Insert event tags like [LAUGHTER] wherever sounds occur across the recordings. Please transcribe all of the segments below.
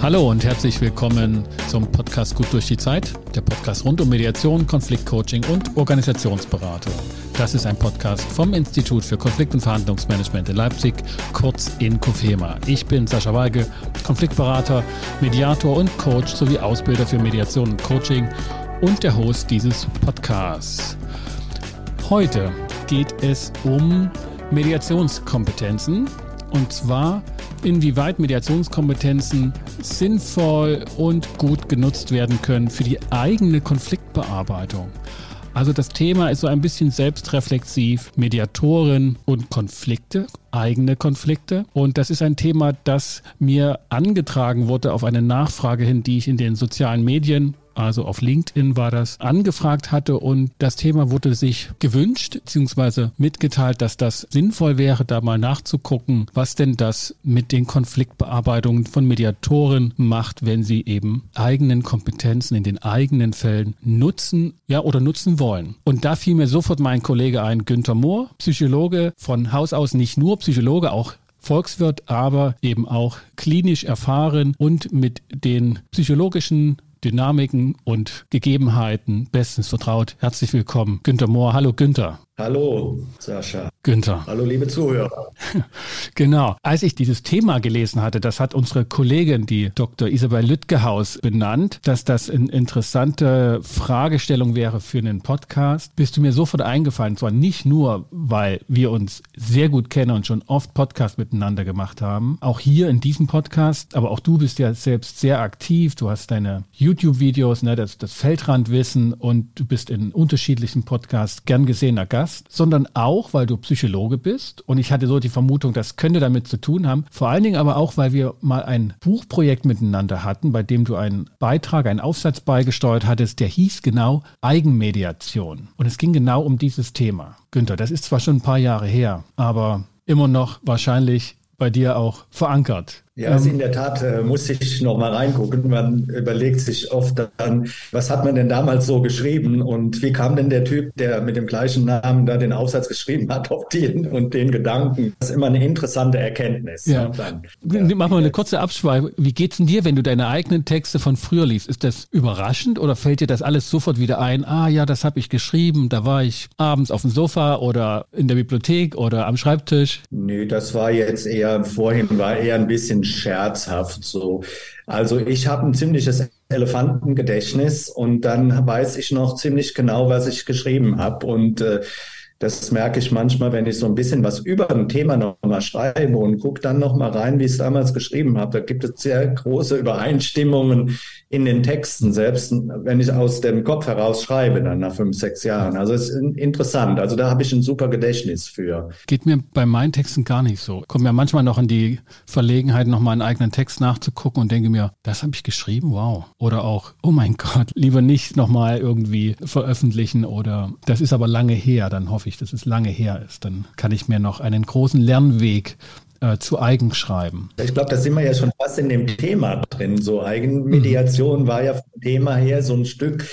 Hallo und herzlich willkommen zum Podcast Gut durch die Zeit, der Podcast rund um Mediation, Konfliktcoaching und Organisationsberatung. Das ist ein Podcast vom Institut für Konflikt- und Verhandlungsmanagement in Leipzig, kurz in COFEMA. Ich bin Sascha Weige, Konfliktberater, Mediator und Coach sowie Ausbilder für Mediation und Coaching und der Host dieses Podcasts. Heute geht es um Mediationskompetenzen und zwar inwieweit Mediationskompetenzen sinnvoll und gut genutzt werden können für die eigene Konfliktbearbeitung. Also das Thema ist so ein bisschen selbstreflexiv, Mediatoren und Konflikte, eigene Konflikte. Und das ist ein Thema, das mir angetragen wurde auf eine Nachfrage hin, die ich in den sozialen Medien also auf LinkedIn war das, angefragt hatte und das Thema wurde sich gewünscht bzw. mitgeteilt, dass das sinnvoll wäre, da mal nachzugucken, was denn das mit den Konfliktbearbeitungen von Mediatoren macht, wenn sie eben eigenen Kompetenzen in den eigenen Fällen nutzen, ja, oder nutzen wollen. Und da fiel mir sofort mein Kollege ein, Günther Mohr, Psychologe von Haus aus nicht nur Psychologe, auch Volkswirt, aber eben auch klinisch erfahren und mit den psychologischen Dynamiken und Gegebenheiten bestens vertraut. Herzlich willkommen, Günter Mohr. Hallo Günter. Hallo, Sascha. Günther. Hallo, liebe Zuhörer. [LAUGHS] Genau. Als ich dieses Thema gelesen hatte, das hat unsere Kollegin, die Dr. Isabel Lüttgehaus, benannt, dass das eine interessante Fragestellung wäre für einen Podcast, bist du mir sofort eingefallen. Zwar nicht nur, weil wir uns sehr gut kennen und schon oft Podcasts miteinander gemacht haben, auch hier in diesem Podcast, aber auch du bist ja selbst sehr aktiv. Du hast deine YouTube-Videos, ne, das, das Feldrandwissen und du bist in unterschiedlichen Podcasts gern gesehener Gast. Gast, sondern auch, weil du Psychologe bist. Und ich hatte so die Vermutung, das könnte damit zu tun haben. Vor allen Dingen aber auch, weil wir mal ein Buchprojekt miteinander hatten, bei dem du einen Beitrag, einen Aufsatz beigesteuert hattest, der hieß genau Eigenmediation. Und es ging genau um dieses Thema. Günther, das ist zwar schon ein paar Jahre her, aber immer noch wahrscheinlich bei dir auch verankert. Ja, also in der Tat äh, muss ich noch mal reingucken. Man überlegt sich oft dann, was hat man denn damals so geschrieben und wie kam denn der Typ, der mit dem gleichen Namen da den Aufsatz geschrieben hat, auf den und den Gedanken. Das ist immer eine interessante Erkenntnis. Ja. Dann, ja. Mach mal eine kurze Abschweifung. Wie geht's denn dir, wenn du deine eigenen Texte von früher liest? Ist das überraschend oder fällt dir das alles sofort wieder ein? Ah ja, das habe ich geschrieben. Da war ich abends auf dem Sofa oder in der Bibliothek oder am Schreibtisch. Nee, das war jetzt eher vorhin war eher ein bisschen scherzhaft so. Also ich habe ein ziemliches Elefantengedächtnis und dann weiß ich noch ziemlich genau, was ich geschrieben habe und äh, das merke ich manchmal, wenn ich so ein bisschen was über ein Thema nochmal schreibe und gucke dann nochmal rein, wie ich es damals geschrieben habe. Da gibt es sehr große Übereinstimmungen in den Texten, selbst wenn ich aus dem Kopf heraus schreibe, dann nach fünf, sechs Jahren. Also es ist interessant. Also da habe ich ein super Gedächtnis für. Geht mir bei meinen Texten gar nicht so. Komme ja manchmal noch in die Verlegenheit, nochmal einen eigenen Text nachzugucken und denke mir, das habe ich geschrieben, wow. Oder auch, oh mein Gott, lieber nicht nochmal irgendwie veröffentlichen oder das ist aber lange her, dann hoffe ich, dass es lange her ist. Dann kann ich mir noch einen großen Lernweg äh, zu eigen schreiben. Ich glaube, da sind wir ja schon fast in dem Thema drin. So Eigenmediation mhm. war ja vom Thema her so ein Stück.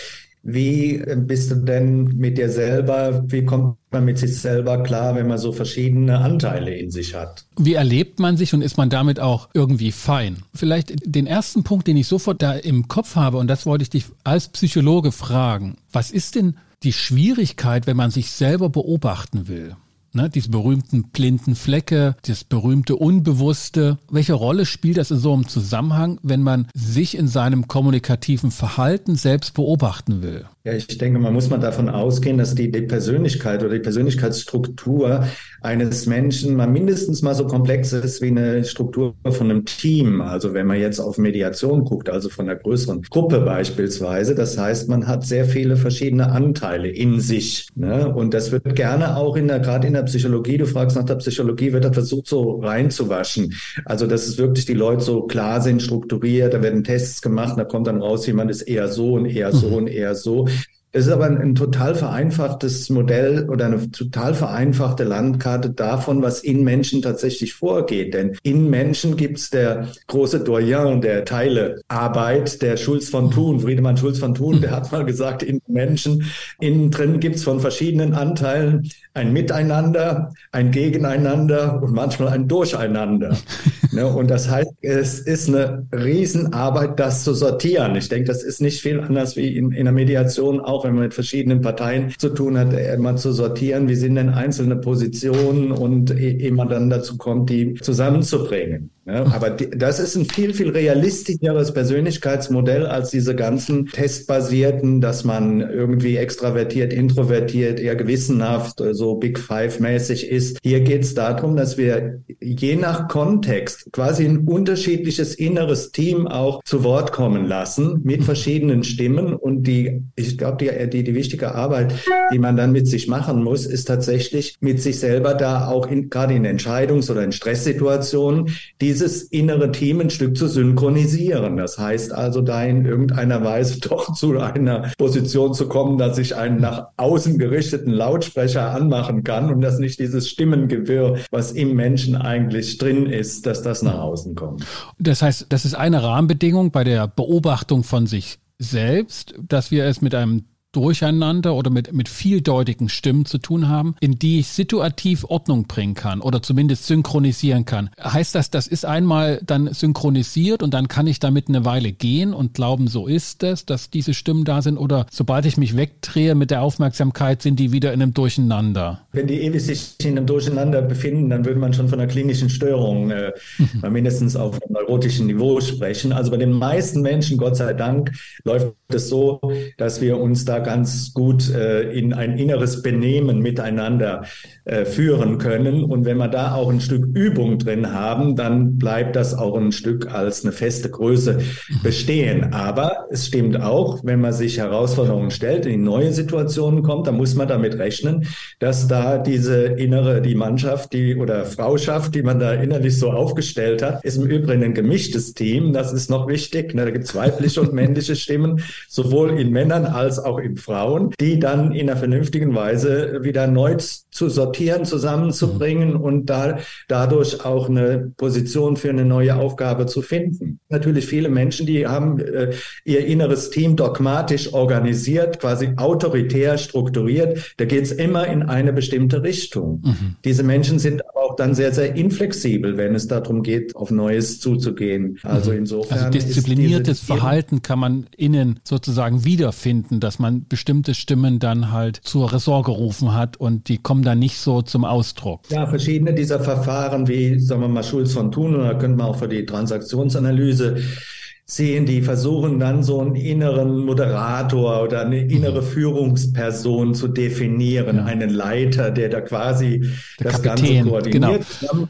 Wie bist du denn mit dir selber? Wie kommt man mit sich selber klar, wenn man so verschiedene Anteile in sich hat? Wie erlebt man sich und ist man damit auch irgendwie fein? Vielleicht den ersten Punkt, den ich sofort da im Kopf habe, und das wollte ich dich als Psychologe fragen. Was ist denn die Schwierigkeit, wenn man sich selber beobachten will? Ne, diese berühmten blinden Flecke, das berühmte Unbewusste. Welche Rolle spielt das in so einem Zusammenhang, wenn man sich in seinem kommunikativen Verhalten selbst beobachten will? Ja, ich denke, man muss mal davon ausgehen, dass die, die Persönlichkeit oder die Persönlichkeitsstruktur eines Menschen mal mindestens mal so komplex ist wie eine Struktur von einem Team. Also wenn man jetzt auf Mediation guckt, also von einer größeren Gruppe beispielsweise. Das heißt, man hat sehr viele verschiedene Anteile in sich. Ne? Und das wird gerne auch in der, gerade in der Psychologie, du fragst nach der Psychologie, wird das versucht so reinzuwaschen. Also, dass es wirklich die Leute so klar sind, strukturiert, da werden Tests gemacht, da kommt dann raus, jemand ist eher so und eher so und eher so. Es ist aber ein, ein, total vereinfachtes Modell oder eine total vereinfachte Landkarte davon, was in Menschen tatsächlich vorgeht. Denn in Menschen gibt es der große Doyen der Teilearbeit, der Schulz von Thun, Friedemann Schulz von Thun, der hat mal gesagt, in Menschen innen drin gibt es von verschiedenen Anteilen ein Miteinander, ein Gegeneinander und manchmal ein Durcheinander. [LAUGHS] Ne? Und das heißt, es ist eine Riesenarbeit, das zu sortieren. Ich denke, das ist nicht viel anders wie in, in der Mediation, auch wenn man mit verschiedenen Parteien zu tun hat, immer zu sortieren, wie sind denn einzelne Positionen und ehe man dann dazu kommt, die zusammenzubringen. Ja, aber die, das ist ein viel, viel realistischeres Persönlichkeitsmodell als diese ganzen testbasierten, dass man irgendwie extravertiert, introvertiert, eher gewissenhaft, so Big Five mäßig ist. Hier geht es darum, dass wir je nach Kontext quasi ein unterschiedliches inneres Team auch zu Wort kommen lassen mit verschiedenen Stimmen. Und die, ich glaube, die, die, die wichtige Arbeit, die man dann mit sich machen muss, ist tatsächlich mit sich selber da auch in, gerade in Entscheidungs- oder in Stresssituationen, die dieses innere Team ein Stück zu synchronisieren. Das heißt also, da in irgendeiner Weise [LAUGHS] doch zu einer Position zu kommen, dass ich einen nach außen gerichteten Lautsprecher anmachen kann und dass nicht dieses Stimmengewirr, was im Menschen eigentlich drin ist, dass das nach außen kommt. Das heißt, das ist eine Rahmenbedingung bei der Beobachtung von sich selbst, dass wir es mit einem Durcheinander oder mit, mit vieldeutigen Stimmen zu tun haben, in die ich situativ Ordnung bringen kann oder zumindest synchronisieren kann. Heißt das, das ist einmal dann synchronisiert und dann kann ich damit eine Weile gehen und glauben, so ist es, dass diese Stimmen da sind oder sobald ich mich wegdrehe mit der Aufmerksamkeit, sind die wieder in einem Durcheinander? Wenn die ewig sich in einem Durcheinander befinden, dann würde man schon von einer klinischen Störung äh, [LAUGHS] mhm. mindestens auf einem neurotischen Niveau sprechen. Also bei den meisten Menschen, Gott sei Dank, läuft es so, dass wir uns da ganz gut äh, in ein inneres Benehmen miteinander äh, führen können. Und wenn wir da auch ein Stück Übung drin haben, dann bleibt das auch ein Stück als eine feste Größe bestehen. Aber es stimmt auch, wenn man sich Herausforderungen stellt, in neue Situationen kommt, dann muss man damit rechnen, dass da diese innere, die Mannschaft, die oder Frauschaft, die man da innerlich so aufgestellt hat, ist im Übrigen ein gemischtes Team. Das ist noch wichtig. Ne? Da gibt es weibliche und männliche Stimmen, sowohl in Männern als auch in Frauen, die dann in einer vernünftigen Weise wieder neu zu sortieren, zusammenzubringen mhm. und da, dadurch auch eine Position für eine neue Aufgabe zu finden. Natürlich viele Menschen, die haben äh, ihr inneres Team dogmatisch organisiert, quasi autoritär strukturiert. Da geht es immer in eine bestimmte Richtung. Mhm. Diese Menschen sind aber auch dann sehr, sehr inflexibel, wenn es darum geht, auf Neues zuzugehen. Also mhm. insofern. Also diszipliniertes Verhalten kann man innen sozusagen wiederfinden, dass man bestimmte Stimmen dann halt zur Ressort gerufen hat und die kommen dann nicht so zum Ausdruck. Ja, verschiedene dieser Verfahren, wie sagen wir mal Schulz von Thun, oder könnte man auch für die Transaktionsanalyse sehen, die versuchen dann so einen inneren Moderator oder eine innere mhm. Führungsperson zu definieren, ja. einen Leiter, der da quasi der das Kapitän, Ganze koordiniert, genau.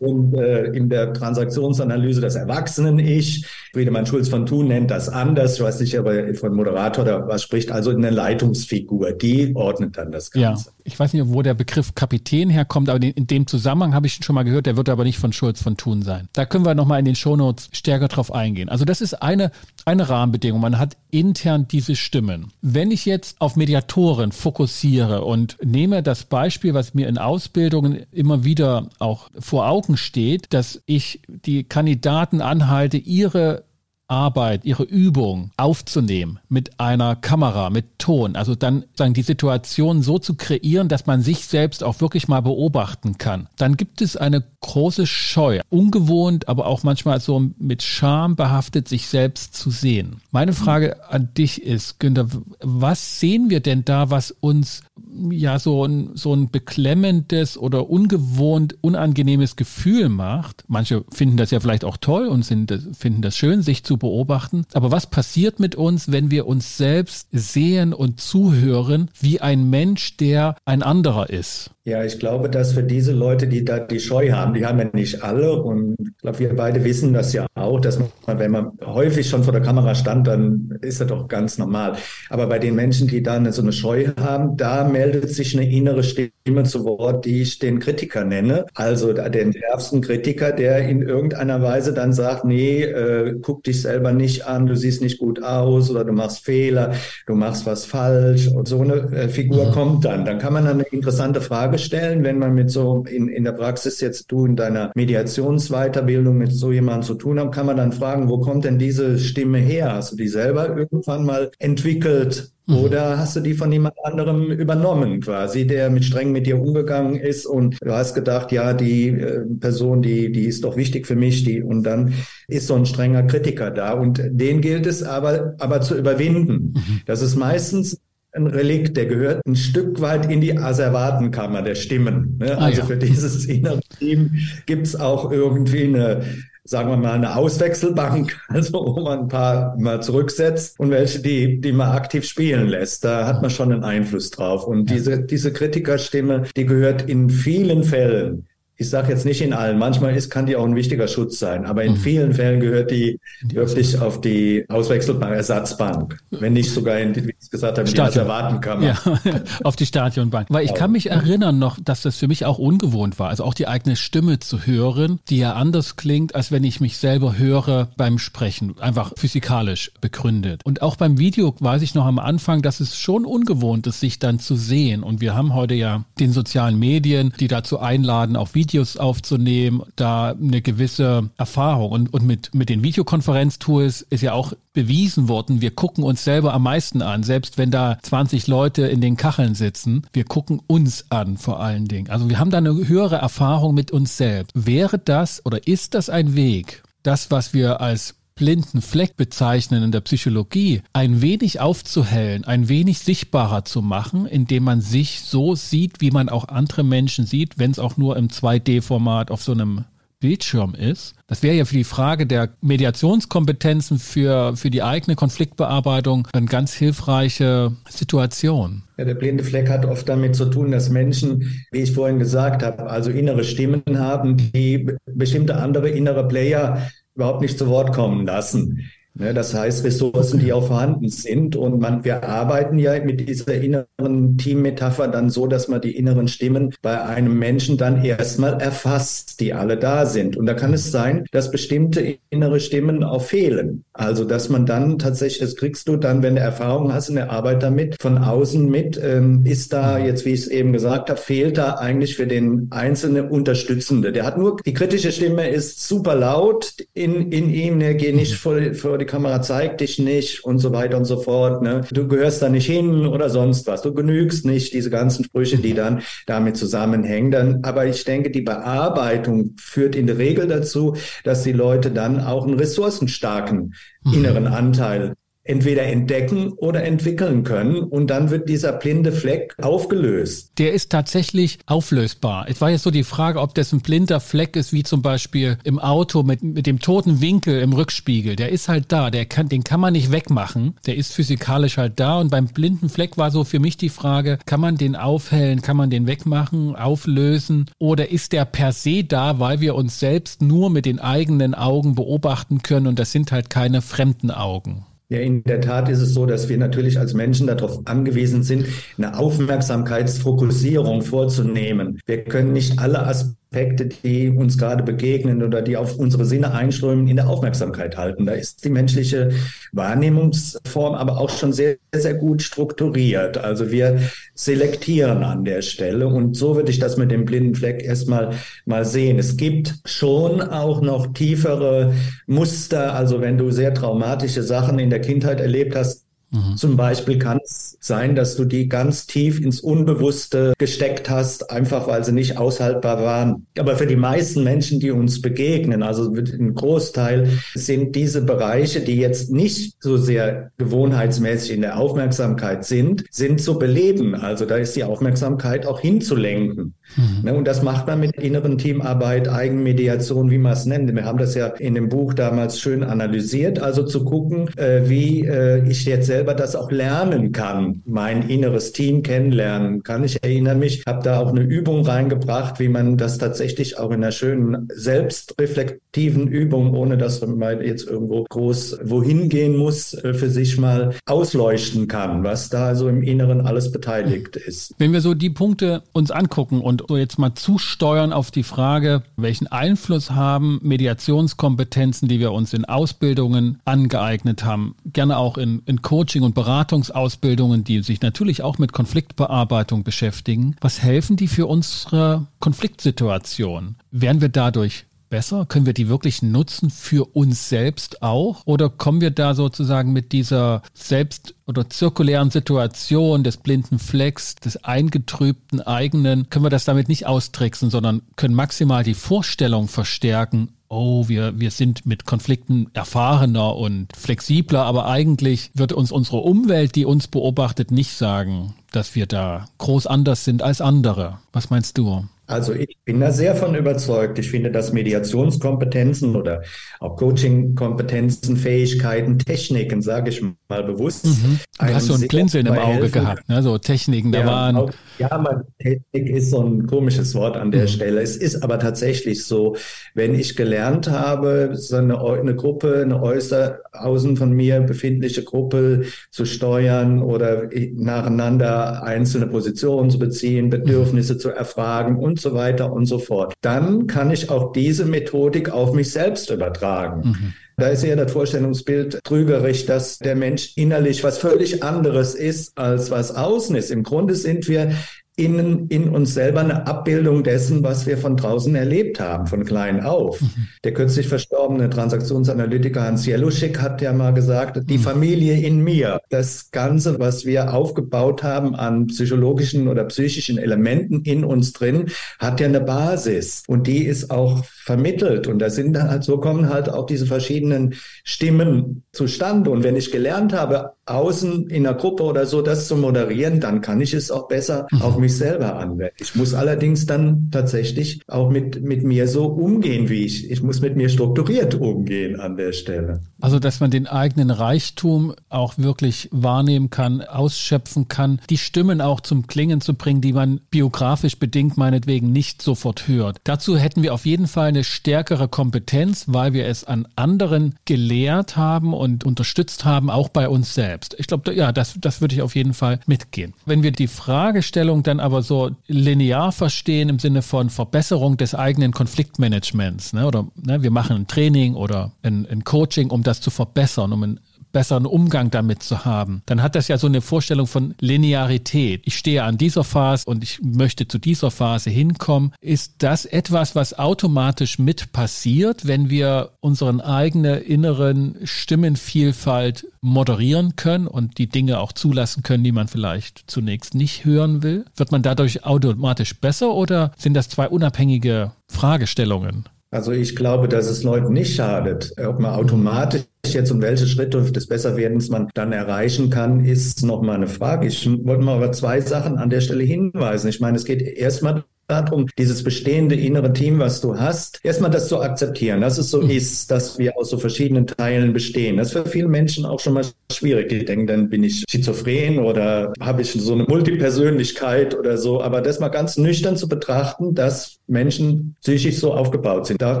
und äh, in der Transaktionsanalyse das Erwachsenen-Ich. Friedemann Schulz von Thun nennt das anders, ich weiß nicht, aber von Moderator oder was spricht, also eine Leitungsfigur, die ordnet dann das Ganze. Ja, ich weiß nicht, wo der Begriff Kapitän herkommt, aber in dem Zusammenhang habe ich schon mal gehört, der wird aber nicht von Schulz von Thun sein. Da können wir nochmal in den Shownotes stärker drauf eingehen. Also das ist eine, eine Rahmenbedingung. Man hat intern diese Stimmen. Wenn ich jetzt auf Mediatoren fokussiere und nehme das Beispiel, was mir in Ausbildungen immer wieder auch vor Augen steht, dass ich die Kandidaten anhalte, ihre Arbeit, ihre Übung aufzunehmen mit einer Kamera, mit Ton, also dann sagen die Situation so zu kreieren, dass man sich selbst auch wirklich mal beobachten kann, dann gibt es eine große Scheu, ungewohnt, aber auch manchmal so mit Scham behaftet, sich selbst zu sehen. Meine Frage an dich ist, Günther, was sehen wir denn da, was uns ja so ein, so ein beklemmendes oder ungewohnt unangenehmes Gefühl macht? Manche finden das ja vielleicht auch toll und sind, finden das schön, sich zu beobachten. Aber was passiert mit uns, wenn wir uns selbst sehen und zuhören wie ein Mensch, der ein anderer ist? Ja, ich glaube, dass für diese Leute, die da die Scheu haben, die haben ja nicht alle. Und ich glaube, wir beide wissen das ja auch, dass man, wenn man häufig schon vor der Kamera stand, dann ist das doch ganz normal. Aber bei den Menschen, die dann so eine Scheu haben, da meldet sich eine innere Stimme zu Wort, die ich den Kritiker nenne. Also den schärfsten Kritiker, der in irgendeiner Weise dann sagt, nee, äh, guck dich selber nicht an, du siehst nicht gut aus oder du machst Fehler, du machst was falsch. Und so eine äh, Figur kommt dann. Dann kann man dann eine interessante Frage stellen, wenn man mit so in, in der Praxis jetzt du in deiner Mediationsweiterbildung mit so jemandem zu tun haben, kann man dann fragen, wo kommt denn diese Stimme her? Hast du die selber irgendwann mal entwickelt? Mhm. Oder hast du die von jemand anderem übernommen, quasi, der mit streng mit dir umgegangen ist und du hast gedacht, ja, die äh, Person, die, die ist doch wichtig für mich, die, und dann ist so ein strenger Kritiker da und den gilt es aber, aber zu überwinden. Mhm. Das ist meistens ein Relikt, der gehört ein Stück weit in die Asservatenkammer der Stimmen. Ne? Ah, also ja. für dieses [LAUGHS] innere Team gibt's auch irgendwie eine, sagen wir mal, eine Auswechselbank, [LAUGHS] also wo man ein paar mal zurücksetzt und welche, die, die man aktiv spielen lässt. Da hat man schon einen Einfluss drauf. Und diese, diese Kritikerstimme, die gehört in vielen Fällen ich sage jetzt nicht in allen, manchmal ist, kann die auch ein wichtiger Schutz sein, aber in mhm. vielen Fällen gehört die wirklich auf die Auswechselbank, Ersatzbank, wenn nicht sogar in, wie ich gesagt habe, Stadion. die Erwartenkammer. Ja, [LAUGHS] auf die Stadionbank. Weil ich kann mich erinnern noch, dass das für mich auch ungewohnt war, also auch die eigene Stimme zu hören, die ja anders klingt, als wenn ich mich selber höre beim Sprechen, einfach physikalisch begründet. Und auch beim Video weiß ich noch am Anfang, dass es schon ungewohnt ist, sich dann zu sehen. Und wir haben heute ja den sozialen Medien, die dazu einladen, auch Video Videos aufzunehmen, da eine gewisse Erfahrung. Und, und mit, mit den Videokonferenztools ist ja auch bewiesen worden, wir gucken uns selber am meisten an, selbst wenn da 20 Leute in den Kacheln sitzen. Wir gucken uns an vor allen Dingen. Also wir haben da eine höhere Erfahrung mit uns selbst. Wäre das oder ist das ein Weg, das, was wir als blinden Fleck bezeichnen in der Psychologie, ein wenig aufzuhellen, ein wenig sichtbarer zu machen, indem man sich so sieht, wie man auch andere Menschen sieht, wenn es auch nur im 2D-Format auf so einem Bildschirm ist. Das wäre ja für die Frage der Mediationskompetenzen für, für die eigene Konfliktbearbeitung eine ganz hilfreiche Situation. Ja, der blinde Fleck hat oft damit zu tun, dass Menschen, wie ich vorhin gesagt habe, also innere Stimmen haben, die bestimmte andere innere Player überhaupt nicht zu Wort kommen lassen. Ne, das heißt, Ressourcen, die auch vorhanden sind. Und man, wir arbeiten ja mit dieser inneren Teammetapher dann so, dass man die inneren Stimmen bei einem Menschen dann erstmal erfasst, die alle da sind. Und da kann es sein, dass bestimmte innere Stimmen auch fehlen. Also, dass man dann tatsächlich, das kriegst du dann, wenn du Erfahrung hast in der Arbeit damit, von außen mit, ähm, ist da jetzt, wie ich es eben gesagt habe, fehlt da eigentlich für den einzelnen Unterstützende. Der hat nur, die kritische Stimme ist super laut in, in ihm, der geht nicht vor, vor die Kamera zeigt dich nicht und so weiter und so fort. Ne? Du gehörst da nicht hin oder sonst was. Du genügst nicht, diese ganzen Sprüche, die dann damit zusammenhängen. Dann, aber ich denke, die Bearbeitung führt in der Regel dazu, dass die Leute dann auch einen ressourcenstarken mhm. inneren Anteil entweder entdecken oder entwickeln können und dann wird dieser blinde Fleck aufgelöst. Der ist tatsächlich auflösbar. Es war jetzt so die Frage, ob das ein blinder Fleck ist, wie zum Beispiel im Auto mit, mit dem toten Winkel im Rückspiegel. Der ist halt da, der kann, den kann man nicht wegmachen. Der ist physikalisch halt da und beim blinden Fleck war so für mich die Frage, kann man den aufhellen, kann man den wegmachen, auflösen oder ist der per se da, weil wir uns selbst nur mit den eigenen Augen beobachten können und das sind halt keine fremden Augen. Ja, in der Tat ist es so, dass wir natürlich als Menschen darauf angewiesen sind, eine Aufmerksamkeitsfokussierung vorzunehmen. Wir können nicht alle Aspekte Aspekte, die uns gerade begegnen oder die auf unsere Sinne einströmen, in der Aufmerksamkeit halten. Da ist die menschliche Wahrnehmungsform aber auch schon sehr, sehr gut strukturiert. Also wir selektieren an der Stelle und so würde ich das mit dem blinden Fleck erstmal mal sehen. Es gibt schon auch noch tiefere Muster. Also wenn du sehr traumatische Sachen in der Kindheit erlebt hast, Mhm. Zum Beispiel kann es sein, dass du die ganz tief ins Unbewusste gesteckt hast, einfach weil sie nicht aushaltbar waren. Aber für die meisten Menschen, die uns begegnen, also ein Großteil, sind diese Bereiche, die jetzt nicht so sehr gewohnheitsmäßig in der Aufmerksamkeit sind, sind zu beleben. Also da ist die Aufmerksamkeit auch hinzulenken. Mhm. Ne, und das macht man mit inneren Teamarbeit, Eigenmediation, wie man es nennt. Wir haben das ja in dem Buch damals schön analysiert. Also zu gucken, äh, wie äh, ich jetzt selber das auch lernen kann, mein inneres Team kennenlernen kann. Ich erinnere mich, habe da auch eine Übung reingebracht, wie man das tatsächlich auch in einer schönen selbstreflektiven Übung, ohne dass man jetzt irgendwo groß wohin gehen muss, äh, für sich mal ausleuchten kann, was da so im Inneren alles beteiligt ist. Wenn wir so die Punkte uns angucken und so jetzt mal zusteuern auf die Frage, welchen Einfluss haben Mediationskompetenzen, die wir uns in Ausbildungen angeeignet haben, gerne auch in, in Coaching- und Beratungsausbildungen, die sich natürlich auch mit Konfliktbearbeitung beschäftigen. Was helfen die für unsere Konfliktsituation? Werden wir dadurch besser? Können wir die wirklich nutzen für uns selbst auch? Oder kommen wir da sozusagen mit dieser selbst oder zirkulären Situation des blinden Flecks, des eingetrübten eigenen, können wir das damit nicht austricksen, sondern können maximal die Vorstellung verstärken, oh, wir, wir sind mit Konflikten erfahrener und flexibler, aber eigentlich wird uns unsere Umwelt, die uns beobachtet, nicht sagen, dass wir da groß anders sind als andere. Was meinst du? Also ich bin da sehr von überzeugt. Ich finde, dass Mediationskompetenzen oder auch Coachingkompetenzen, Fähigkeiten, Techniken, sage ich mal bewusst. Mhm. Du hast so ein Blinzeln im Auge gehabt, ne? so Techniken, da ja, waren. Auch, ja, man, Technik ist so ein komisches Wort an der mhm. Stelle. Es ist aber tatsächlich so, wenn ich gelernt habe, so eine, eine Gruppe, eine äußer außen von mir befindliche Gruppe zu steuern oder nacheinander einzelne Positionen zu beziehen, Bedürfnisse mhm. zu erfragen und und so weiter und so fort. Dann kann ich auch diese Methodik auf mich selbst übertragen. Mhm. Da ist ja das Vorstellungsbild trügerisch, dass der Mensch innerlich was völlig anderes ist, als was außen ist. Im Grunde sind wir in, in uns selber eine Abbildung dessen, was wir von draußen erlebt haben, von klein auf. Mhm. Der kürzlich verstorbene Transaktionsanalytiker Hans Jeluschik hat ja mal gesagt, die mhm. Familie in mir, das Ganze, was wir aufgebaut haben an psychologischen oder psychischen Elementen in uns drin, hat ja eine Basis und die ist auch vermittelt und da sind halt, so kommen halt auch diese verschiedenen Stimmen zustande und wenn ich gelernt habe, außen in einer Gruppe oder so das zu moderieren, dann kann ich es auch besser mhm. auf mich selber anwenden. Ich muss allerdings dann tatsächlich auch mit, mit mir so umgehen, wie ich. Ich muss mit mir strukturiert umgehen an der Stelle. Also, dass man den eigenen Reichtum auch wirklich wahrnehmen kann, ausschöpfen kann, die Stimmen auch zum Klingen zu bringen, die man biografisch bedingt meinetwegen nicht sofort hört. Dazu hätten wir auf jeden Fall eine stärkere Kompetenz, weil wir es an anderen gelehrt haben und unterstützt haben, auch bei uns selbst. Ich glaube, ja, das, das würde ich auf jeden Fall mitgehen. Wenn wir die Fragestellung dann aber so linear verstehen im Sinne von Verbesserung des eigenen Konfliktmanagements, ne, oder ne, wir machen ein Training oder ein, ein Coaching, um das zu verbessern, um ein besseren Umgang damit zu haben, dann hat das ja so eine Vorstellung von Linearität. Ich stehe an dieser Phase und ich möchte zu dieser Phase hinkommen. Ist das etwas, was automatisch mit passiert, wenn wir unseren eigenen inneren Stimmenvielfalt moderieren können und die Dinge auch zulassen können, die man vielleicht zunächst nicht hören will? Wird man dadurch automatisch besser oder sind das zwei unabhängige Fragestellungen? Also ich glaube, dass es Leuten nicht schadet. Ob man automatisch jetzt und welche Schritte des Besserwerdens man dann erreichen kann, ist nochmal eine Frage. Ich wollte mal über zwei Sachen an der Stelle hinweisen. Ich meine, es geht erstmal darum, dieses bestehende innere Team, was du hast, erstmal das zu akzeptieren, dass es so mhm. ist, dass wir aus so verschiedenen Teilen bestehen. Das ist für viele Menschen auch schon mal schwierig. Die denken, dann bin ich schizophren oder habe ich so eine Multipersönlichkeit oder so. Aber das mal ganz nüchtern zu betrachten, dass Menschen psychisch so aufgebaut sind, da,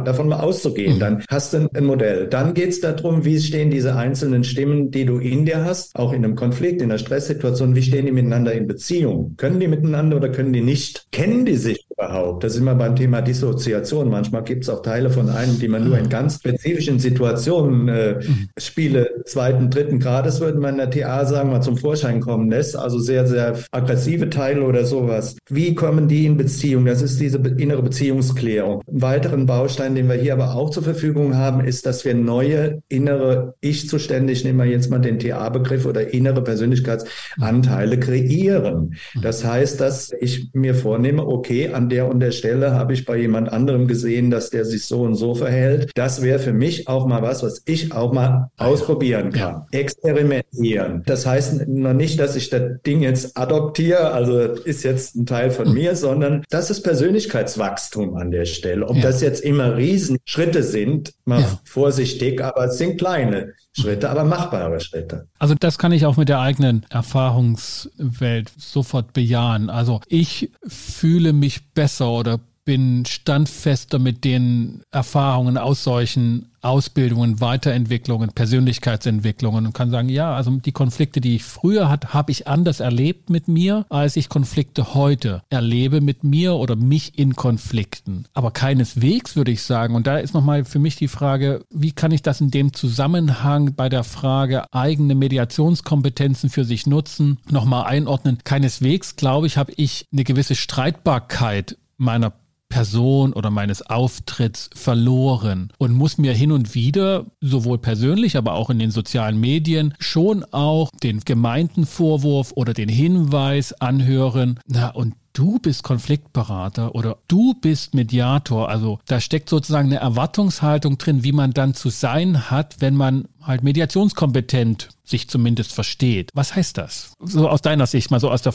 davon mal auszugehen, mhm. dann hast du ein Modell. Dann geht es darum, wie stehen diese einzelnen Stimmen, die du in dir hast, auch in einem Konflikt, in einer Stresssituation, wie stehen die miteinander in Beziehung? Können die miteinander oder können die nicht? Kennen die sich überhaupt? Das ist immer beim Thema Dissoziation. Manchmal gibt es auch Teile von einem, die man nur in ganz spezifischen Situationen äh, mhm. Spiele zweiten, dritten Grades, würde man in der TA sagen, mal zum Vorschein kommen lässt. Also sehr, sehr aggressive Teile oder sowas. Wie kommen die in Beziehung? Das ist diese innere Beziehungsklärung. Ein weiteren Baustein, den wir hier aber auch zur Verfügung haben, ist, dass wir neue innere Ich-Zustände, ich nehme mal jetzt mal den TA-Begriff oder innere Persönlichkeitsanteile kreieren. Das heißt, dass ich mir vornehme, okay, an der und der Stelle habe ich bei jemand anderem gesehen, dass der sich so und so verhält. Das wäre für mich auch mal was, was ich auch mal ausprobieren kann. Ja. Experimentieren. Das heißt noch nicht, dass ich das Ding jetzt adoptiere, also ist jetzt ein Teil von mir, sondern das ist Persönlichkeitswachstum. Wachstum an der Stelle. Ob ja. das jetzt immer Riesenschritte sind, mal ja. vorsichtig, aber es sind kleine Schritte, aber machbare Schritte. Also das kann ich auch mit der eigenen Erfahrungswelt sofort bejahen. Also ich fühle mich besser oder bin standfester mit den Erfahrungen aus solchen Ausbildungen, Weiterentwicklungen, Persönlichkeitsentwicklungen und kann sagen, ja, also die Konflikte, die ich früher hatte, habe ich anders erlebt mit mir, als ich Konflikte heute erlebe mit mir oder mich in Konflikten. Aber keineswegs würde ich sagen, und da ist nochmal für mich die Frage, wie kann ich das in dem Zusammenhang bei der Frage eigene Mediationskompetenzen für sich nutzen, nochmal einordnen. Keineswegs, glaube ich, habe ich eine gewisse Streitbarkeit meiner Person oder meines Auftritts verloren und muss mir hin und wieder, sowohl persönlich, aber auch in den sozialen Medien, schon auch den gemeinten Vorwurf oder den Hinweis anhören, na und du bist Konfliktberater oder du bist Mediator. Also da steckt sozusagen eine Erwartungshaltung drin, wie man dann zu sein hat, wenn man halt mediationskompetent sich zumindest versteht. Was heißt das? So aus deiner Sicht, mal so aus der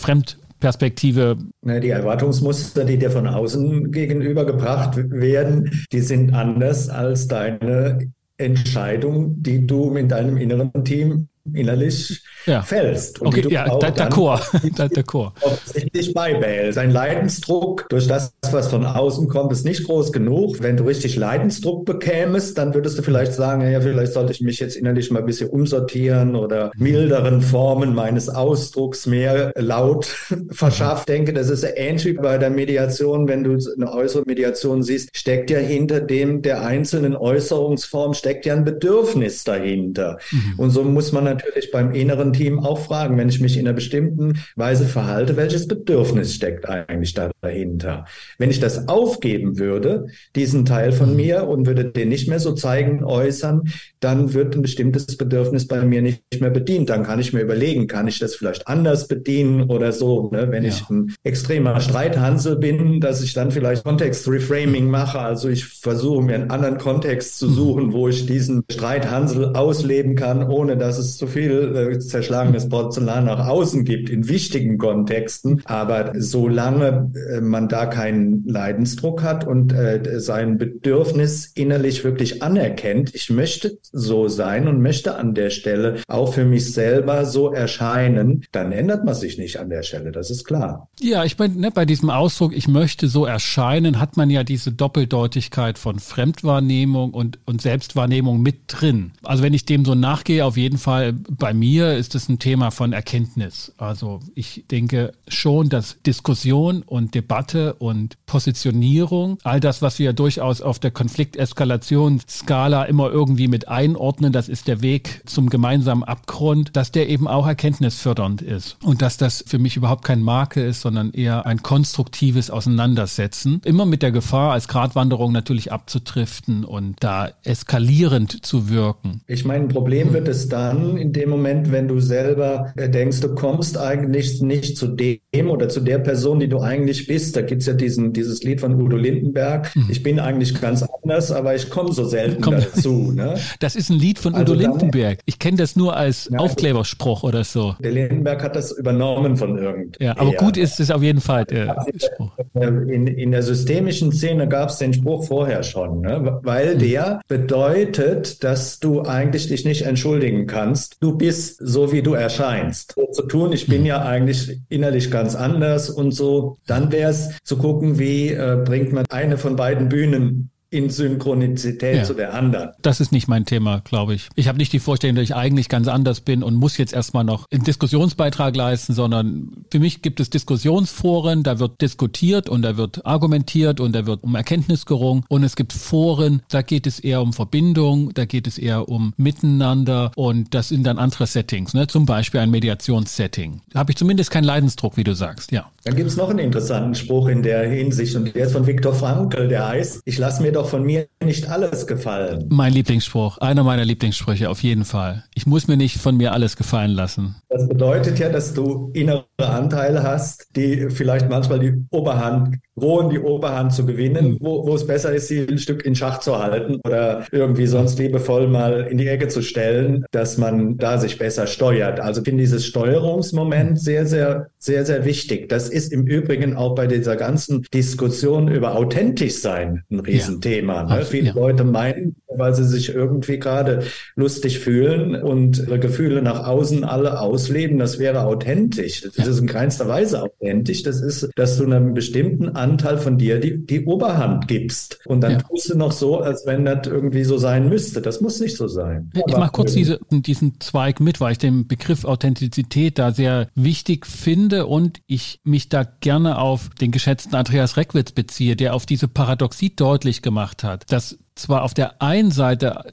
Fremdperspektive. Die Erwartungsmuster, die dir von außen gegenübergebracht werden, die sind anders als deine Entscheidung, die du mit deinem inneren Team innerlich ja. fällst. Und okay, ja, d'accord. [LAUGHS] [LAUGHS] d'accord. Offensichtlich beibehältst. Ein Leidensdruck durch das, was von außen kommt, ist nicht groß genug. Wenn du richtig Leidensdruck bekämest, dann würdest du vielleicht sagen, ja, vielleicht sollte ich mich jetzt innerlich mal ein bisschen umsortieren oder milderen Formen meines Ausdrucks mehr laut [LAUGHS] verschafft. denke, das ist ähnlich wie bei der Mediation. Wenn du eine äußere Mediation siehst, steckt ja hinter dem der einzelnen Äußerungsform steckt ja ein Bedürfnis dahinter. Mhm. Und so muss man natürlich beim inneren Team auch fragen, wenn ich mich in einer bestimmten Weise verhalte, welches Bedürfnis steckt eigentlich da dahinter? Wenn ich das aufgeben würde, diesen Teil von mhm. mir und würde den nicht mehr so zeigen, äußern, dann wird ein bestimmtes Bedürfnis bei mir nicht mehr bedient. Dann kann ich mir überlegen, kann ich das vielleicht anders bedienen oder so. Ne? Wenn ja. ich ein extremer Streithansel bin, dass ich dann vielleicht Kontext-Reframing mache. Also ich versuche mir einen anderen Kontext zu mhm. suchen, wo ich diesen Streithansel ausleben kann, ohne dass es zu viel äh, zerschlagenes Porzellan nach außen gibt in wichtigen Kontexten. Aber solange äh, man da keinen Leidensdruck hat und äh, sein Bedürfnis innerlich wirklich anerkennt, ich möchte so sein und möchte an der Stelle auch für mich selber so erscheinen, dann ändert man sich nicht an der Stelle, das ist klar. Ja, ich meine, ne, bei diesem Ausdruck, ich möchte so erscheinen, hat man ja diese Doppeldeutigkeit von Fremdwahrnehmung und, und Selbstwahrnehmung mit drin. Also wenn ich dem so nachgehe, auf jeden Fall bei mir ist es ein Thema von Erkenntnis. Also ich denke schon, dass Diskussion und Debatte und Positionierung, all das, was wir durchaus auf der Konflikteskalationsskala immer irgendwie mit einordnen, das ist der Weg zum gemeinsamen Abgrund, dass der eben auch erkenntnisfördernd ist und dass das für mich überhaupt kein Makel ist, sondern eher ein konstruktives Auseinandersetzen. Immer mit der Gefahr, als Gratwanderung natürlich abzutriften und da eskalierend zu wirken. Ich meine, ein Problem wird es dann in dem Moment, wenn du selber äh, denkst, du kommst eigentlich nicht zu dem oder zu der Person, die du eigentlich bist. Da gibt's ja diesen, dieses Lied von Udo Lindenberg. Mhm. Ich bin eigentlich ganz anders, aber ich komme so selten Komm. dazu. Ne? Das ist ein Lied von also Udo Lindenberg. Ich kenne das nur als ja, Aufkleberspruch oder so. Der Lindenberg hat das übernommen von irgend. Ja, aber gut ist es auf jeden Fall der Spruch. In, in der systemischen Szene gab es den Spruch vorher schon, ne? weil mhm. der bedeutet, dass du eigentlich dich nicht entschuldigen kannst. Du bist so, wie du erscheinst. So zu tun, ich bin mhm. ja eigentlich innerlich ganz anders und so. Dann wäre es zu gucken, wie äh, bringt man eine von beiden Bühnen in Synchronizität ja. zu der anderen. Das ist nicht mein Thema, glaube ich. Ich habe nicht die Vorstellung, dass ich eigentlich ganz anders bin und muss jetzt erstmal noch einen Diskussionsbeitrag leisten, sondern für mich gibt es Diskussionsforen, da wird diskutiert und da wird argumentiert und da wird um Erkenntnis gerungen und es gibt Foren, da geht es eher um Verbindung, da geht es eher um Miteinander und das sind dann andere Settings, ne? zum Beispiel ein Mediationssetting. Da habe ich zumindest keinen Leidensdruck, wie du sagst, ja. Dann gibt es noch einen interessanten Spruch in der Hinsicht und der ist von Viktor Frankl, der heißt, ich lasse mir doch von mir nicht alles gefallen. Mein Lieblingsspruch, einer meiner Lieblingssprüche auf jeden Fall. Ich muss mir nicht von mir alles gefallen lassen. Das bedeutet ja, dass du innere Anteile hast, die vielleicht manchmal die Oberhand drohen, die Oberhand zu gewinnen, wo, wo es besser ist, sie ein Stück in Schach zu halten oder irgendwie sonst liebevoll mal in die Ecke zu stellen, dass man da sich besser steuert. Also ich finde dieses Steuerungsmoment sehr, sehr, sehr, sehr wichtig. Das ist im Übrigen auch bei dieser ganzen Diskussion über authentisch sein ein Riesenthema. Ja. Ne? Viele ja. Leute meinen, weil sie sich irgendwie gerade lustig fühlen und ihre Gefühle nach außen alle ausleben, das wäre authentisch. Das ja. ist in keinster Weise authentisch. Das ist, dass du einem bestimmten Anteil von dir die, die Oberhand gibst. Und dann tust du noch so, als wenn das irgendwie so sein müsste. Das muss nicht so sein. Ich mache kurz diese, diesen Zweig mit, weil ich den Begriff Authentizität da sehr wichtig finde und ich mich da gerne auf den geschätzten Andreas Reckwitz beziehe, der auf diese Paradoxie deutlich gemacht hat, dass zwar auf der einen Seite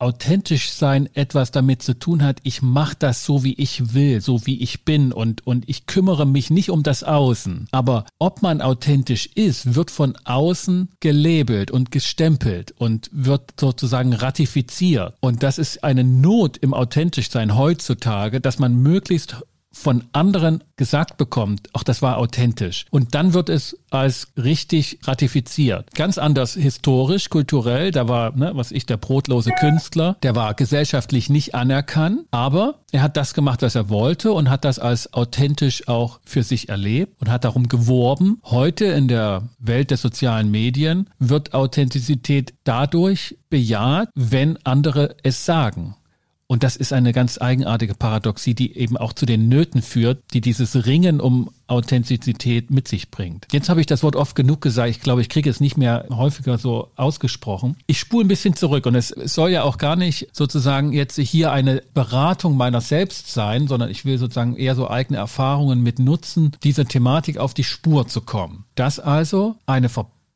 authentisch sein etwas damit zu tun hat, ich mache das so, wie ich will, so wie ich bin und, und ich kümmere mich nicht um das Außen. Aber ob man authentisch ist, wird von außen gelabelt und gestempelt und wird sozusagen ratifiziert. Und das ist eine Not im authentisch sein heutzutage, dass man möglichst von anderen gesagt bekommt, auch das war authentisch. Und dann wird es als richtig ratifiziert. Ganz anders historisch, kulturell, da war, ne, was ich, der brotlose Künstler, der war gesellschaftlich nicht anerkannt, aber er hat das gemacht, was er wollte und hat das als authentisch auch für sich erlebt und hat darum geworben. Heute in der Welt der sozialen Medien wird Authentizität dadurch bejaht, wenn andere es sagen. Und das ist eine ganz eigenartige Paradoxie, die eben auch zu den Nöten führt, die dieses Ringen um Authentizität mit sich bringt. Jetzt habe ich das Wort oft genug gesagt. Ich glaube, ich kriege es nicht mehr häufiger so ausgesprochen. Ich spule ein bisschen zurück und es soll ja auch gar nicht sozusagen jetzt hier eine Beratung meiner selbst sein, sondern ich will sozusagen eher so eigene Erfahrungen mit nutzen, dieser Thematik auf die Spur zu kommen. Das also eine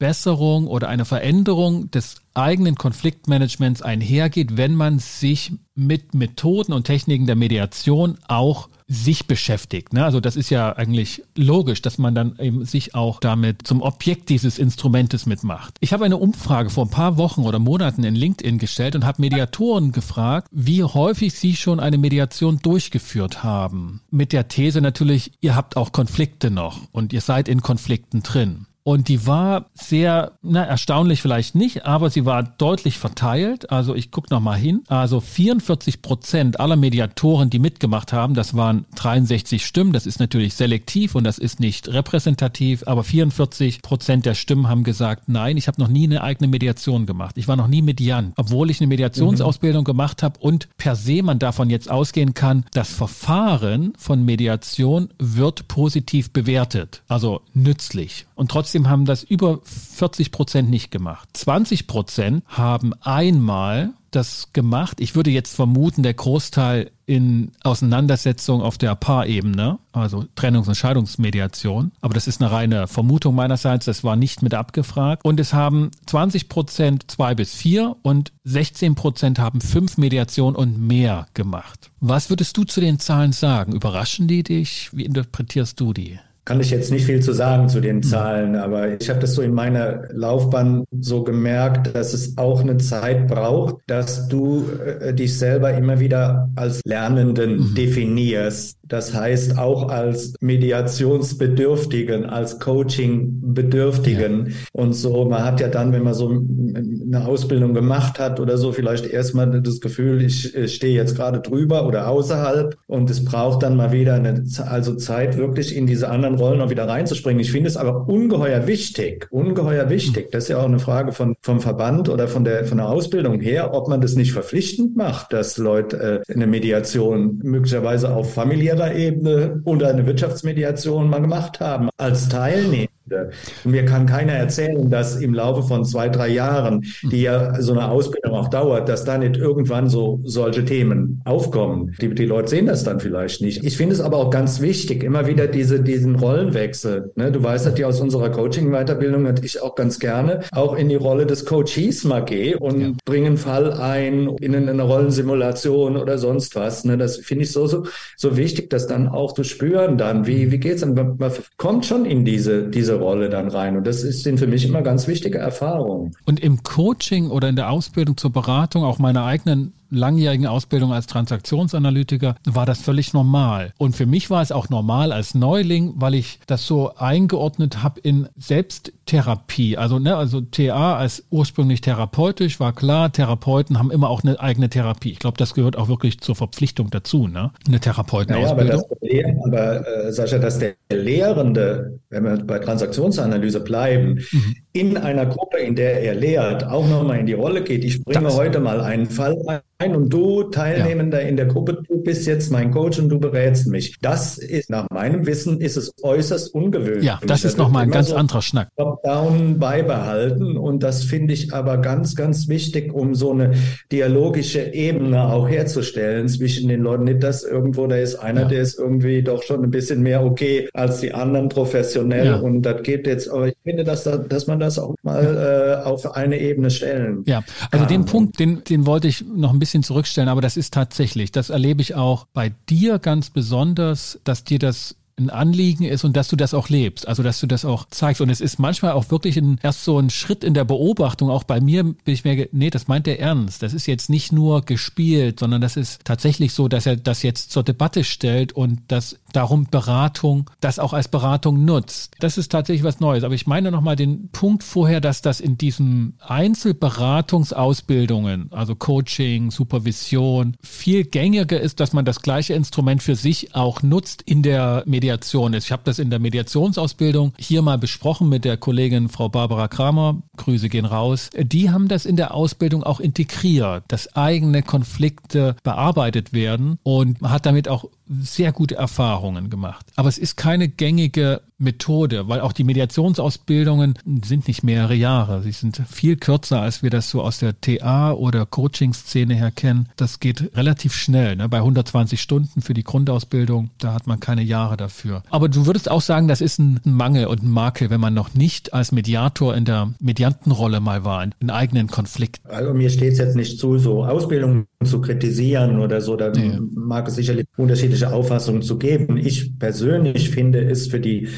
Verbesserung oder eine Veränderung des eigenen Konfliktmanagements einhergeht, wenn man sich mit Methoden und Techniken der Mediation auch sich beschäftigt. Ne? Also das ist ja eigentlich logisch, dass man dann eben sich auch damit zum Objekt dieses Instrumentes mitmacht. Ich habe eine Umfrage vor ein paar Wochen oder Monaten in LinkedIn gestellt und habe Mediatoren gefragt, wie häufig sie schon eine Mediation durchgeführt haben. Mit der These natürlich, ihr habt auch Konflikte noch und ihr seid in Konflikten drin. Und die war sehr, na, erstaunlich vielleicht nicht, aber sie war deutlich verteilt. Also ich gucke nochmal hin. Also 44 Prozent aller Mediatoren, die mitgemacht haben, das waren 63 Stimmen. Das ist natürlich selektiv und das ist nicht repräsentativ, aber 44 Prozent der Stimmen haben gesagt, nein, ich habe noch nie eine eigene Mediation gemacht. Ich war noch nie Mediant, obwohl ich eine Mediationsausbildung mhm. gemacht habe und per se man davon jetzt ausgehen kann, das Verfahren von Mediation wird positiv bewertet, also nützlich. Und trotzdem haben das über 40 Prozent nicht gemacht. 20 Prozent haben einmal das gemacht. Ich würde jetzt vermuten, der Großteil in Auseinandersetzung auf der Paarebene, also Trennungs- und Scheidungsmediation. Aber das ist eine reine Vermutung meinerseits. Das war nicht mit abgefragt. Und es haben 20 Prozent zwei bis vier und 16 Prozent haben fünf Mediationen und mehr gemacht. Was würdest du zu den Zahlen sagen? Überraschen die dich? Wie interpretierst du die? Kann ich jetzt nicht viel zu sagen zu den hm. Zahlen, aber ich habe das so in meiner Laufbahn so gemerkt, dass es auch eine Zeit braucht, dass du äh, dich selber immer wieder als Lernenden mhm. definierst. Das heißt auch als Mediationsbedürftigen, als Coachingbedürftigen. Ja. Und so, man hat ja dann, wenn man so eine Ausbildung gemacht hat oder so, vielleicht erstmal das Gefühl, ich, ich stehe jetzt gerade drüber oder außerhalb und es braucht dann mal wieder eine also Zeit, wirklich in diese anderen Rollen auch wieder reinzuspringen. Ich finde es aber ungeheuer wichtig, ungeheuer wichtig. Das ist ja auch eine Frage von, vom Verband oder von der, von der Ausbildung her, ob man das nicht verpflichtend macht, dass Leute äh, eine Mediation möglicherweise auf familiärer Ebene oder eine Wirtschaftsmediation mal gemacht haben als Teilnehmer. Und mir kann keiner erzählen, dass im Laufe von zwei, drei Jahren, die ja so eine Ausbildung auch dauert, dass da nicht irgendwann so solche Themen aufkommen. Die, die Leute sehen das dann vielleicht nicht. Ich finde es aber auch ganz wichtig, immer wieder diese, diesen Rollenwechsel. Ne? Du weißt, dass die aus unserer Coaching-Weiterbildung dass ich auch ganz gerne auch in die Rolle des Coaches mal gehe und ja. bringe einen Fall ein in eine Rollensimulation oder sonst was. Ne? Das finde ich so, so, so wichtig, das dann auch zu spüren dann. Wie, wie geht's? Und man, man kommt schon in diese, diese Rolle dann rein. Und das sind für mich immer ganz wichtige Erfahrungen. Und im Coaching oder in der Ausbildung zur Beratung, auch meiner eigenen langjährigen Ausbildung als Transaktionsanalytiker war das völlig normal. Und für mich war es auch normal als Neuling, weil ich das so eingeordnet habe in Selbsttherapie. Also, ne, also TA als ursprünglich therapeutisch war klar, Therapeuten haben immer auch eine eigene Therapie. Ich glaube, das gehört auch wirklich zur Verpflichtung dazu, ne? Eine Therapeutenausbildung. Ja, aber, aber äh, Sascha, dass der Lehrende, wenn wir bei Transaktionsanalyse bleiben, mhm. in einer Gruppe, in der er lehrt, auch nochmal in die Rolle geht. Ich bringe das. heute mal einen Fall ein und du Teilnehmender ja. in der Gruppe, du bist jetzt mein Coach und du berätst mich. Das ist nach meinem Wissen ist es äußerst ungewöhnlich. Ja, das ist nochmal ein ganz so anderer Schnack. Top-down beibehalten und das finde ich aber ganz, ganz wichtig, um so eine dialogische Ebene auch herzustellen zwischen den Leuten. Nicht, dass irgendwo da ist einer, ja. der ist irgendwie doch schon ein bisschen mehr okay als die anderen professionell ja. und das geht jetzt, aber ich finde, dass, dass man das auch mal äh, auf eine Ebene stellen. Ja, also den Punkt, den, den wollte ich noch ein bisschen bisschen zurückstellen, aber das ist tatsächlich, das erlebe ich auch bei dir ganz besonders, dass dir das ein Anliegen ist und dass du das auch lebst, also dass du das auch zeigst. Und es ist manchmal auch wirklich ein, erst so ein Schritt in der Beobachtung. Auch bei mir bin ich mir, nee, das meint er ernst. Das ist jetzt nicht nur gespielt, sondern das ist tatsächlich so, dass er das jetzt zur Debatte stellt und dass darum Beratung, das auch als Beratung nutzt. Das ist tatsächlich was Neues. Aber ich meine nochmal den Punkt vorher, dass das in diesen Einzelberatungsausbildungen, also Coaching, Supervision, viel gängiger ist, dass man das gleiche Instrument für sich auch nutzt in der Medizin Mediation ist. Ich habe das in der Mediationsausbildung hier mal besprochen mit der Kollegin Frau Barbara Kramer. Grüße gehen raus. Die haben das in der Ausbildung auch integriert, dass eigene Konflikte bearbeitet werden und hat damit auch sehr gute Erfahrungen gemacht. Aber es ist keine gängige Methode, weil auch die Mediationsausbildungen sind nicht mehrere Jahre. Sie sind viel kürzer, als wir das so aus der TA oder Coaching-Szene her kennen. Das geht relativ schnell. Ne? Bei 120 Stunden für die Grundausbildung, da hat man keine Jahre dafür. Aber du würdest auch sagen, das ist ein Mangel und ein Makel, wenn man noch nicht als Mediator in der Mediantenrolle mal war, in eigenen Konflikten. Also mir steht es jetzt nicht zu, so Ausbildungen zu kritisieren oder so. Da nee. mag es sicherlich unterschiedliche Auffassungen zu geben. Ich persönlich finde es für die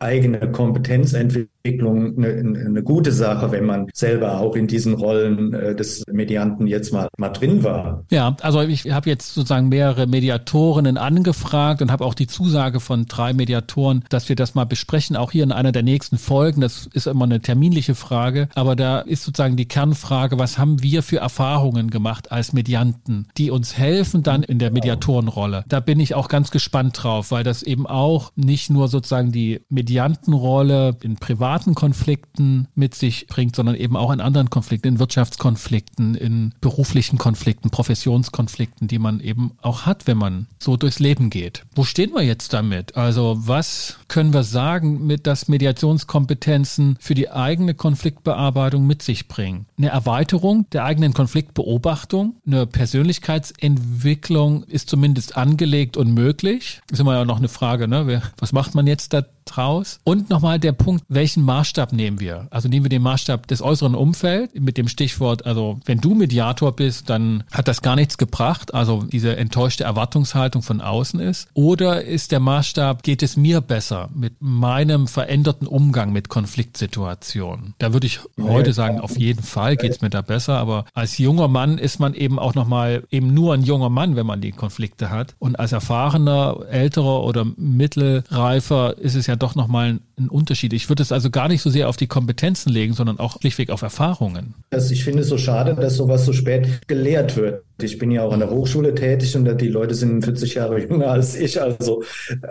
eigene Kompetenzentwicklung eine, eine, gute Sache, wenn man selber auch in diesen Rollen äh, des Medianten jetzt mal, mal drin war. Ja, also ich habe jetzt sozusagen mehrere Mediatorinnen angefragt und habe auch die Zusage von drei Mediatoren, dass wir das mal besprechen, auch hier in einer der nächsten Folgen. Das ist immer eine terminliche Frage, aber da ist sozusagen die Kernfrage, was haben wir für Erfahrungen gemacht als Medianten, die uns helfen dann in der Mediatorenrolle. Da bin ich auch ganz gespannt drauf, weil das eben auch nicht nur sozusagen die Mediatoren Mediantenrolle in privaten Konflikten mit sich bringt, sondern eben auch in anderen Konflikten, in Wirtschaftskonflikten, in beruflichen Konflikten, Professionskonflikten, die man eben auch hat, wenn man so durchs Leben geht. Wo stehen wir jetzt damit? Also was können wir sagen, mit dass Mediationskompetenzen für die eigene Konfliktbearbeitung mit sich bringen? Eine Erweiterung der eigenen Konfliktbeobachtung, eine Persönlichkeitsentwicklung ist zumindest angelegt und möglich. Ist immer ja noch eine Frage, ne? Was macht man jetzt da draus. Und nochmal der Punkt, welchen Maßstab nehmen wir? Also nehmen wir den Maßstab des äußeren Umfelds mit dem Stichwort, also wenn du Mediator bist, dann hat das gar nichts gebracht, also diese enttäuschte Erwartungshaltung von außen ist. Oder ist der Maßstab, geht es mir besser mit meinem veränderten Umgang mit Konfliktsituationen? Da würde ich heute sagen, auf jeden Fall geht es mir da besser, aber als junger Mann ist man eben auch nochmal eben nur ein junger Mann, wenn man die Konflikte hat. Und als erfahrener, älterer oder mittelreifer ist es ja doch nochmal ein Unterschied. Ich würde es also gar nicht so sehr auf die Kompetenzen legen, sondern auch schlichtweg auf Erfahrungen. Also ich finde es so schade, dass sowas so spät gelehrt wird. Ich bin ja auch an der Hochschule tätig und die Leute sind 40 Jahre jünger als ich, also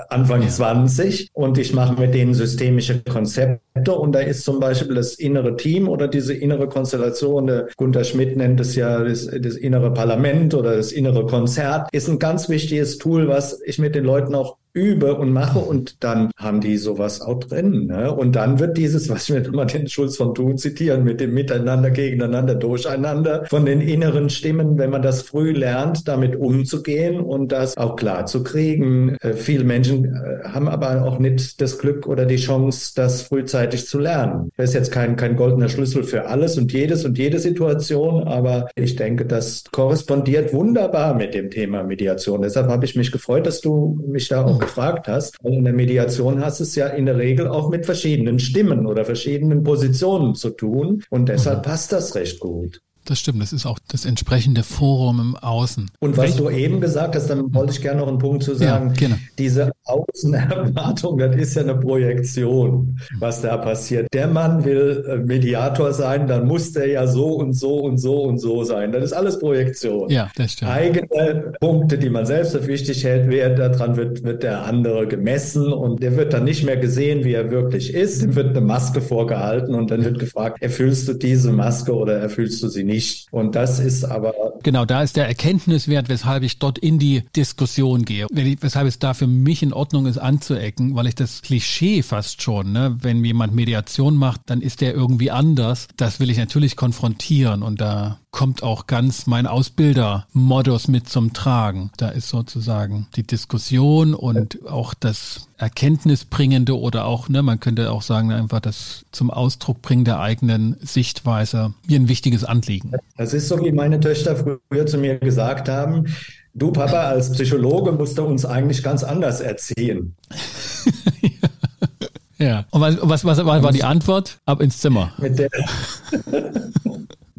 Anfang ja. 20. Und ich mache mit denen systemische Konzepte. Und da ist zum Beispiel das innere Team oder diese innere Konstellation, der Gunter Schmidt nennt es ja das, das innere Parlament oder das innere Konzert, ist ein ganz wichtiges Tool, was ich mit den Leuten auch übe und mache und dann haben die sowas auch drin. Ne? Und dann wird dieses, was wir immer den Schulz von Thun zitieren, mit dem Miteinander, Gegeneinander, Durcheinander, von den inneren Stimmen, wenn man das früh lernt, damit umzugehen und das auch klar zu kriegen. Äh, viele Menschen äh, haben aber auch nicht das Glück oder die Chance, das frühzeitig zu lernen. Das ist jetzt kein, kein goldener Schlüssel für alles und jedes und jede Situation, aber ich denke, das korrespondiert wunderbar mit dem Thema Mediation. Deshalb habe ich mich gefreut, dass du mich da auch gefragt hast. Weil in der Mediation hast es ja in der Regel auch mit verschiedenen Stimmen oder verschiedenen Positionen zu tun. Und deshalb mhm. passt das recht gut. Das stimmt, das ist auch das entsprechende Forum im Außen. Und was du eben gesagt hast, dann wollte ich gerne noch einen Punkt zu sagen. Ja, Diese Außenerwartung, das ist ja eine Projektion, was da passiert. Der Mann will äh, Mediator sein, dann muss der ja so und so und so und so sein. Das ist alles Projektion. Ja, das stimmt. Eigene Punkte, die man selbst für wichtig hält, wer daran wird, wird der andere gemessen und der wird dann nicht mehr gesehen, wie er wirklich ist. Dem wird eine Maske vorgehalten und dann wird gefragt, erfüllst du diese Maske oder erfüllst du sie nicht. Und das ist aber. Genau, da ist der Erkenntniswert, weshalb ich dort in die Diskussion gehe. Weshalb es da für mich in Ordnung ist, anzuecken, weil ich das Klischee fast schon, ne, wenn jemand Mediation macht, dann ist der irgendwie anders. Das will ich natürlich konfrontieren und da kommt auch ganz mein Ausbilder-Modus mit zum Tragen. Da ist sozusagen die Diskussion und auch das Erkenntnisbringende oder auch, ne, man könnte auch sagen, einfach das zum Ausdruck bringen der eigenen Sichtweise mir ein wichtiges Anliegen. Das ist so, wie meine Töchter früher zu mir gesagt haben, du Papa als Psychologe musst du uns eigentlich ganz anders erziehen. [LAUGHS] ja. Und was, was, was war, war die Antwort? Ab ins Zimmer. Mit der [LAUGHS]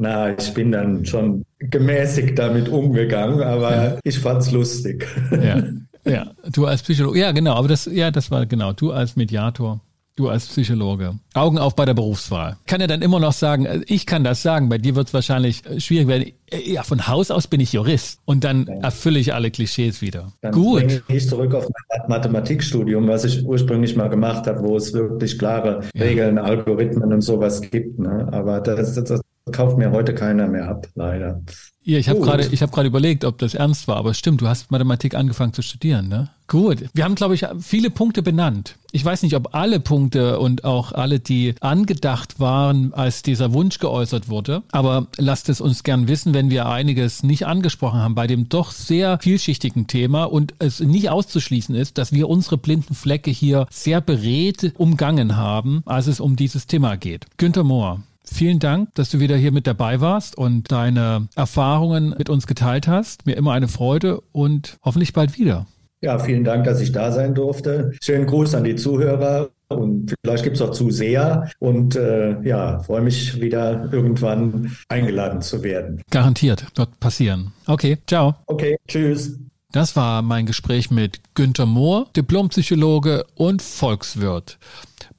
Na, ich bin dann schon gemäßigt damit umgegangen, aber ja. ich fand's lustig. Ja. [LAUGHS] ja, du als Psychologe, ja genau, aber das, ja, das war genau, du als Mediator. Du als Psychologe. Augen auf bei der Berufswahl. Kann er dann immer noch sagen, äh, ich kann das sagen, bei dir wird es wahrscheinlich äh, schwierig werden. Äh, ja, von Haus aus bin ich Jurist und dann erfülle ich alle Klischees wieder. Dann Gut. Ich zurück auf mein Mathematikstudium, was ich ursprünglich mal gemacht habe, wo es wirklich klare ja. Regeln, Algorithmen und sowas gibt. Ne? Aber das, das, das kauft mir heute keiner mehr ab, leider. Ja, ich habe gerade ich gerade überlegt, ob das ernst war, aber stimmt, du hast Mathematik angefangen zu studieren, ne? Gut. Wir haben glaube ich viele Punkte benannt. Ich weiß nicht, ob alle Punkte und auch alle, die angedacht waren, als dieser Wunsch geäußert wurde, aber lasst es uns gern wissen, wenn wir einiges nicht angesprochen haben bei dem doch sehr vielschichtigen Thema und es nicht auszuschließen ist, dass wir unsere blinden Flecke hier sehr beredt umgangen haben, als es um dieses Thema geht. Günter Mohr, Vielen Dank, dass du wieder hier mit dabei warst und deine Erfahrungen mit uns geteilt hast. Mir immer eine Freude und hoffentlich bald wieder. Ja, vielen Dank, dass ich da sein durfte. Schönen Gruß an die Zuhörer und vielleicht gibt es auch Zuseher. Und äh, ja, freue mich wieder irgendwann eingeladen zu werden. Garantiert, wird passieren. Okay, ciao. Okay, tschüss. Das war mein Gespräch mit Günter Mohr, Diplompsychologe und Volkswirt.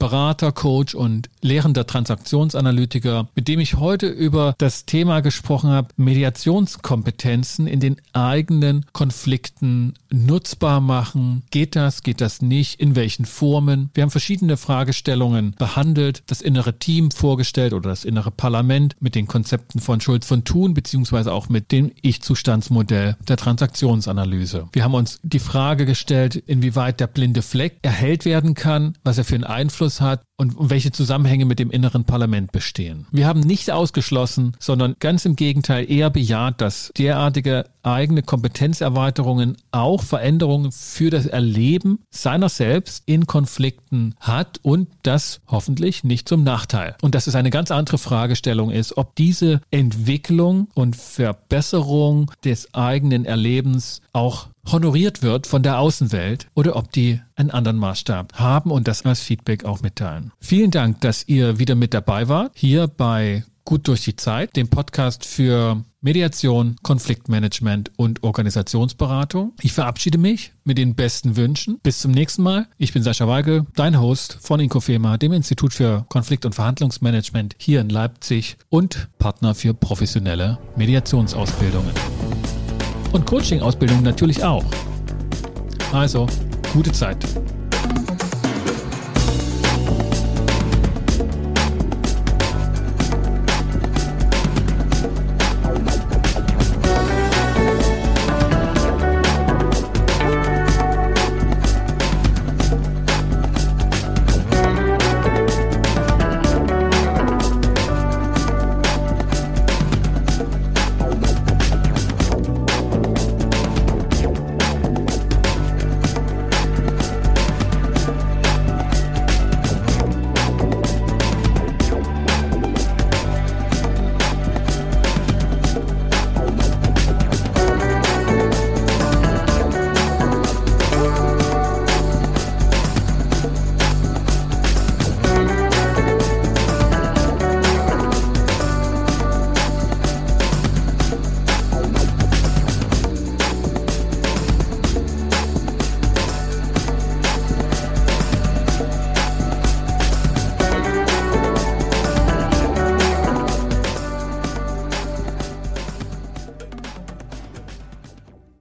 Berater, Coach und lehrender Transaktionsanalytiker, mit dem ich heute über das Thema gesprochen habe, Mediationskompetenzen in den eigenen Konflikten nutzbar machen. Geht das, geht das nicht? In welchen Formen? Wir haben verschiedene Fragestellungen behandelt, das innere Team vorgestellt oder das innere Parlament mit den Konzepten von Schulz von Thun beziehungsweise auch mit dem Ich-Zustandsmodell der Transaktionsanalyse. Wir haben uns die Frage gestellt, inwieweit der blinde Fleck erhellt werden kann, was er für einen Einfluss Einfluss hat und welche Zusammenhänge mit dem inneren Parlament bestehen. Wir haben nicht ausgeschlossen, sondern ganz im Gegenteil eher bejaht, dass derartige eigene Kompetenzerweiterungen auch Veränderungen für das Erleben seiner selbst in Konflikten hat und das hoffentlich nicht zum Nachteil. Und dass es eine ganz andere Fragestellung ist, ob diese Entwicklung und Verbesserung des eigenen Erlebens auch honoriert wird von der Außenwelt oder ob die einen anderen Maßstab haben und das als Feedback auch mitteilen. Vielen Dank, dass ihr wieder mit dabei wart, hier bei Gut durch die Zeit, dem Podcast für Mediation, Konfliktmanagement und Organisationsberatung. Ich verabschiede mich mit den besten Wünschen. Bis zum nächsten Mal. Ich bin Sascha Weigel, dein Host von Inkofema, dem Institut für Konflikt- und Verhandlungsmanagement hier in Leipzig und Partner für professionelle Mediationsausbildungen. Und Coaching-Ausbildungen natürlich auch. Also, gute Zeit.